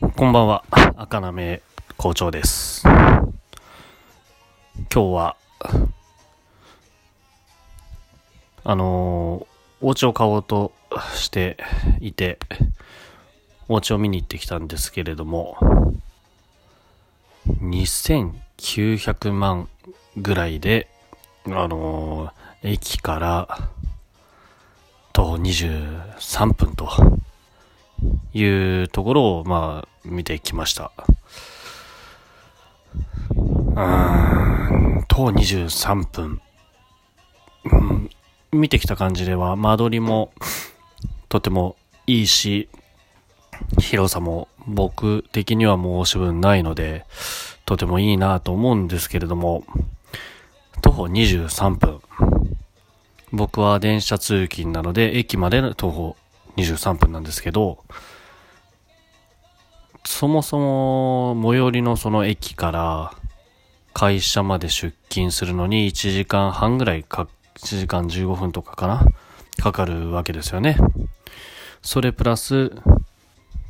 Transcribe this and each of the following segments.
こんばんは、赤なめ校長です。今日は、あのー、お家を買おうとしていて、お家を見に行ってきたんですけれども、2900万ぐらいで、あのー、駅から徒歩23分というところを、まあ、見てきました。うーん、徒歩23分。うん、見てきた感じでは、間取りもとてもいいし、広さも僕的には申し分ないので、とてもいいなと思うんですけれども、徒歩23分。僕は電車通勤なので、駅まで徒歩23分なんですけど、そもそも最寄りのその駅から会社まで出勤するのに1時間半ぐらいか、1時間15分とかかなかかるわけですよね。それプラス、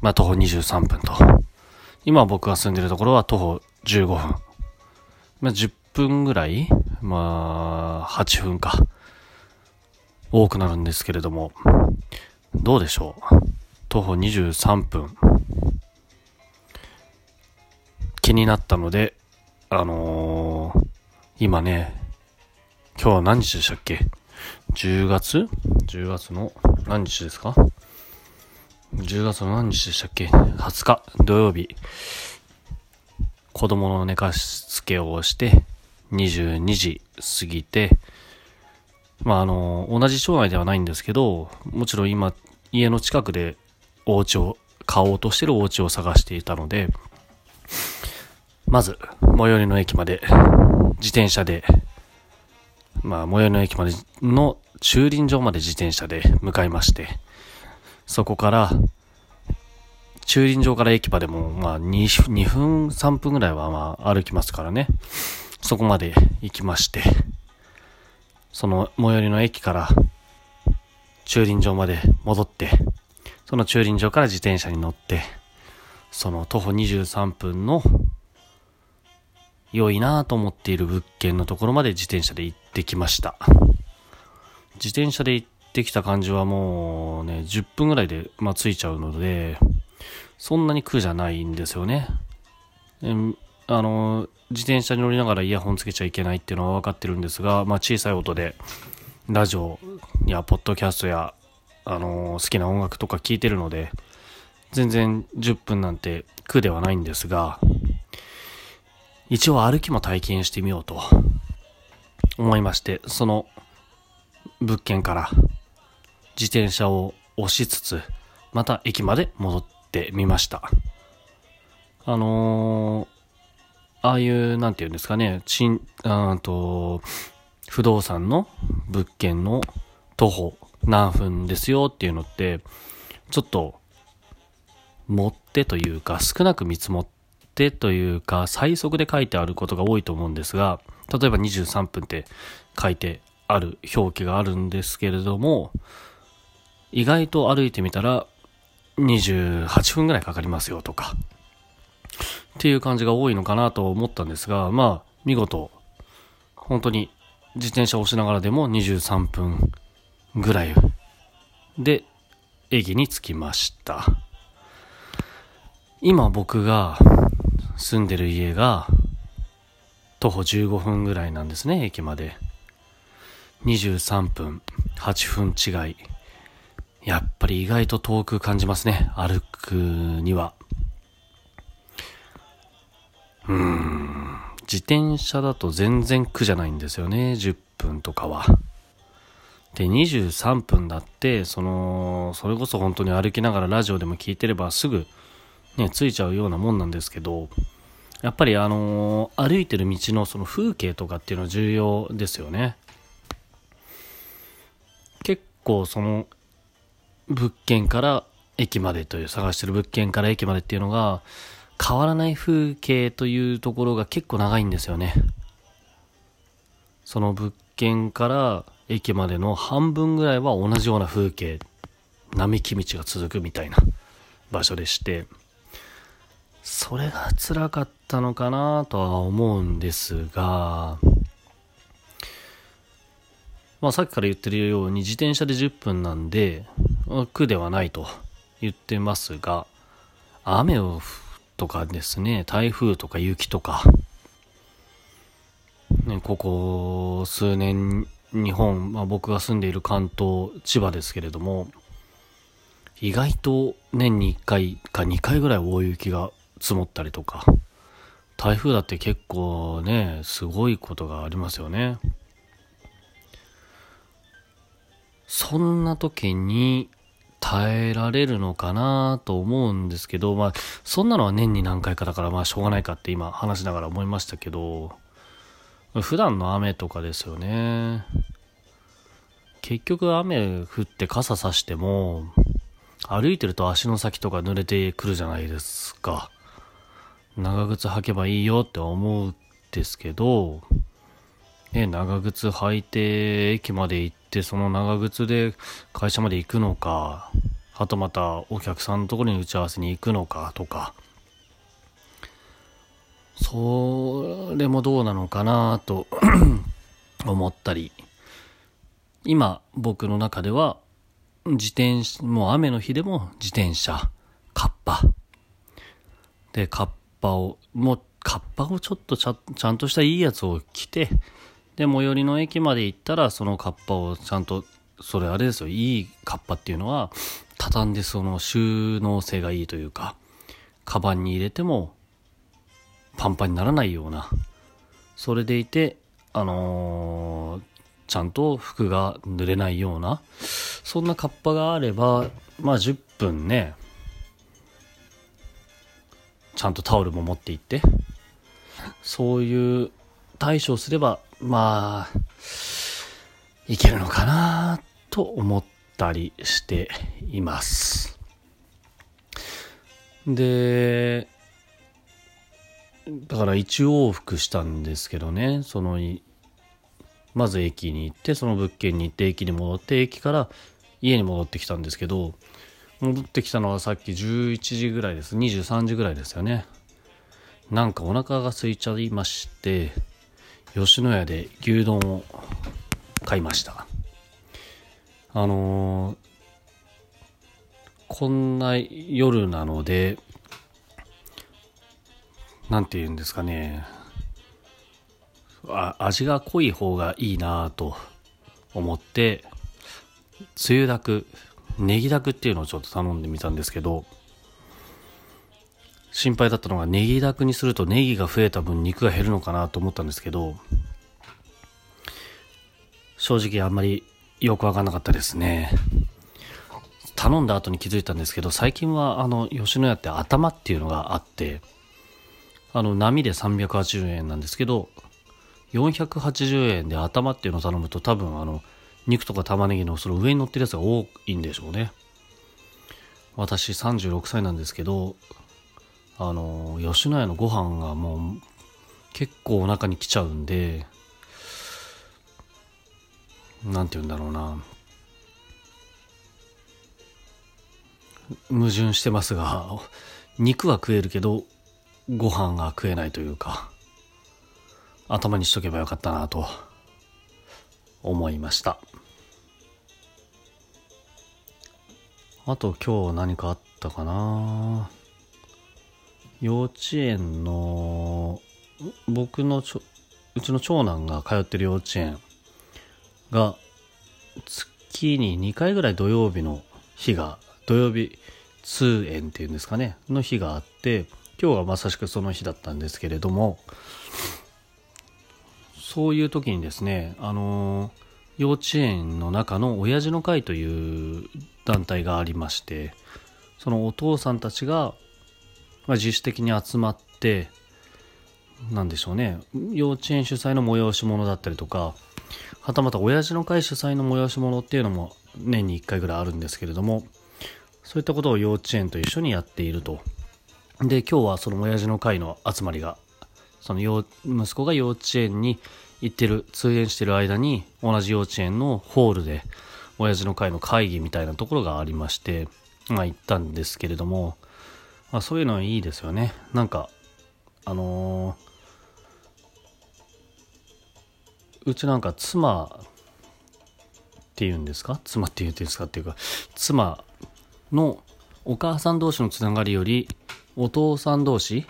まあ徒歩23分と。今僕が住んでるところは徒歩15分。まあ10分ぐらいまあ8分か。多くなるんですけれども、どうでしょう？徒歩23分。気になったので、あのー、今ね、今日は何日でしたっけ ?10 月 ?10 月の何日ですか ?10 月の何日でしたっけ ?20 日土曜日。子供の寝かしつけをして、22時過ぎて、まああの、同じ町内ではないんですけど、もちろん今、家の近くでお家を、買おうとしてるお家を探していたので、まず、最寄りの駅まで、自転車で、まあ、最寄りの駅までの駐輪場まで自転車で向かいまして、そこから、駐輪場から駅までも、まあ2、2分、3分ぐらいはまあ歩きますからね。そこまで行きまして、その最寄りの駅から駐輪場まで戻って、その駐輪場から自転車に乗って、その徒歩23分の良いなと思っている物件のところまで自転車で行ってきました。自転車で行ってきた感じはもうね、10分ぐらいで、まあ、着いちゃうので、そんなに苦じゃないんですよね。あの、自転車に乗りながらイヤホンつけちゃいけないっていうのは分かってるんですが、まあ、小さい音で、ラジオやポッドキャストや、あの好きな音楽とか聴いてるので、全然10分なんて苦ではないんですが、一応歩きも体験してみようと思いまして、その物件から自転車を押しつつ、また駅まで戻ってみました。あのー、ああいう、なんていうんですかね、ちん、うんと、不動産の物件の徒歩何分ですよっていうのって、ちょっと、持ってというか、少なく見積もってというか、最速で書いてあることが多いと思うんですが、例えば23分って書いてある表記があるんですけれども、意外と歩いてみたら28分ぐらいかかりますよとか、っていう感じが多いのかなと思ったんですが、まあ、見事、本当に自転車を押しながらでも23分ぐらいで駅に着きました。今僕が住んでる家が徒歩15分ぐらいなんですね、駅まで。23分、8分違い。やっぱり意外と遠く感じますね、歩くには。うーん、自転車だと全然苦じゃないんですよね、10分とかは。で、23分だって、その、それこそ本当に歩きながらラジオでも聞いてればすぐね、着いちゃうようなもんなんですけど、やっぱりあのー歩いてる道のその風景とかっていうのは重要ですよね。結構その物件から駅までという探してる物件から駅までっていうのが変わらない風景というところが結構長いんですよね。その物件から駅までの半分ぐらいは同じような風景、並木道が続くみたいな場所でして、それが辛かったのかなとは思うんですが、まあさっきから言ってるように自転車で10分なんで、苦ではないと言ってますが、雨をとかですね、台風とか雪とか、ね、ここ数年日本、まあ、僕が住んでいる関東、千葉ですけれども、意外と年に1回か2回ぐらい大雪が積もったりとか、台風だって結構ね、すごいことがありますよね。そんな時に耐えられるのかなと思うんですけど、まあ、そんなのは年に何回かだからまあしょうがないかって今話しながら思いましたけど、普段の雨とかですよね。結局雨降って傘さしても、歩いてると足の先とか濡れてくるじゃないですか。長靴履けばいいよって思うんですけど、ね、長靴履いて駅まで行って、その長靴で会社まで行くのか、あとまたお客さんのところに打ち合わせに行くのかとか、それもどうなのかなと 思ったり、今僕の中では自転車、もう雨の日でも自転車、カッパ。で、カッパを、もうカッパをちょっとちゃちゃんとしたいいやつを着て、で、最寄りの駅まで行ったらそのカッパをちゃんと、それあれですよ、いいカッパっていうのは、畳んでその収納性がいいというか、カバンに入れてもパンパンにならないような、それでいて、あのー、ちゃんと服が濡れないような、そんなカッパがあれば、まあ10分ね、ちゃんとタオルも持って行って、そういう対処をすれば、まあ、いけるのかなと思ったりしています。で、だから一往復したんですけどね、その、まず駅に行って、その物件に行って、駅に戻って、駅から家に戻ってきたんですけど、戻ってきたのはさっき11時ぐらいです。23時ぐらいですよね。なんかお腹が空いちゃいまして、吉野家で牛丼を買いました。あのー、こんな夜なので、なんて言うんですかね。あ味が濃い方がいいなと思って、つゆだく、ネギだくっていうのをちょっと頼んでみたんですけど、心配だったのがネギだくにするとネギが増えた分肉が減るのかなと思ったんですけど、正直あんまりよくわかんなかったですね。頼んだ後に気づいたんですけど、最近はあの、吉野家って頭っていうのがあって、あの、波で380円なんですけど、480円で頭っていうのを頼むと多分あの、肉とか玉ねぎのその上に乗ってるやつが多いんでしょうね。私36歳なんですけど、あの、吉野家のご飯がもう結構お腹に来ちゃうんで、なんて言うんだろうな。矛盾してますが、肉は食えるけど、ご飯が食えないというか、頭にしとけばよかったなと思いました。あと今日何かあったかな？幼稚園の、僕のち、うちの長男が通ってる幼稚園が、月に2回ぐらい土曜日の日が、土曜日通園っていうんですかね、の日があって、今日はまさしくその日だったんですけれども、そういう時にですね、あの、幼稚園の中の親父の会という団体がありまして、そのお父さんたちが、まあ、自主的に集まって、なんでしょうね、幼稚園主催の催し物だったりとか、はたまた親父の会主催の催し物っていうのも年に1回ぐらいあるんですけれども、そういったことを幼稚園と一緒にやっていると。で、今日はその親父の会の集まりが、その息子が幼稚園に行ってる、通園してる間に、同じ幼稚園のホールで、親父の会の会議みたいなところがありまして、まあ行ったんですけれども、まあそういうのはいいですよね。なんかあのー、うちなんか妻っていうんですか？妻って言うんですかっていうか妻のお母さん同士のつながりよりお父さん同士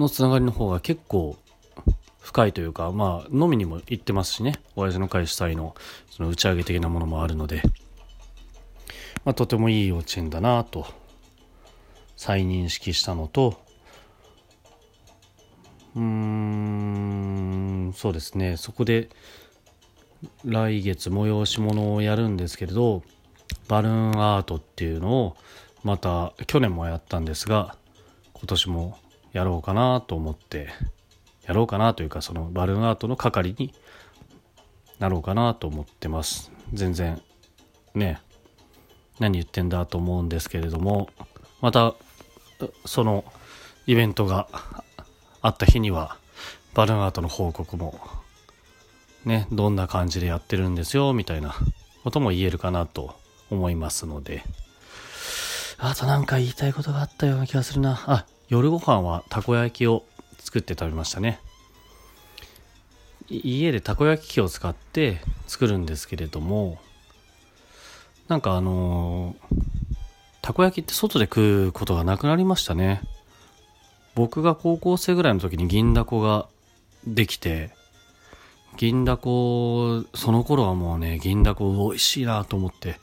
のつながりの方が結構深いというか、まあ、飲みにも行ってますしね、親父の会主催のその打ち上げ的なものもあるので、まあ、とてもいい幼稚園だなと。再認識したのと。うーんそうですね。そこで来月催し物をやるんですけれどバルーンアートっていうのをまた去年もやったんですが今年もやろうかなと思ってやろうかなというかそのバルーンアートの係になろうかなと思ってます。全然ね何言ってんだと思うんですけれどもまたそのイベントがあった日にはバルーンアートの報告もねどんな感じでやってるんですよみたいなことも言えるかなと思いますので。あとなんか言いたいことがあったような気がするな。あ夜ご飯はたこ焼きを作って食べましたね。家でたこ焼き器を使って作るんですけれどもなんかあのたこ焼きって外で食うことがなくなりましたね。僕が高校生ぐらいの時に銀だこができて銀だこその頃はもうね銀だこ美味しいなと思って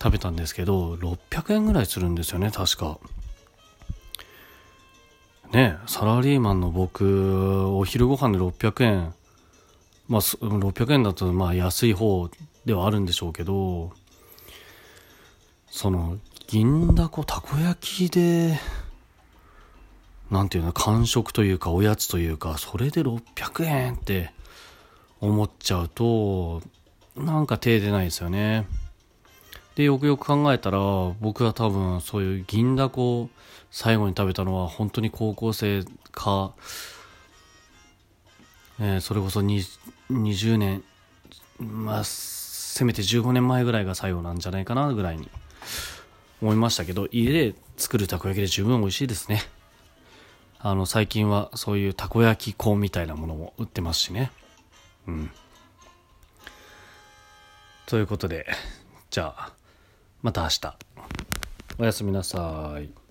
食べたんですけど600円ぐらいするんですよね確か。ねサラリーマンの僕お昼ご飯で600円。まあ600円だとまあ安い方ではあるんでしょうけどその銀だこたこ焼きでなんていうの間食というかおやつというかそれで600円って思っちゃうとなんか手出ないですよね。でよくよく考えたら僕は多分そういう銀だこを最後に食べたのは本当に高校生か、えー、それこそ20年まあせめて15年前ぐらいが最後なんじゃないかなぐらいに思いましたけど家で作るたこ焼きで十分美味しいですね。あの最近はそういうたこ焼き粉みたいなものも売ってますしね。うん。ということでじゃあまた明日。おやすみなさい。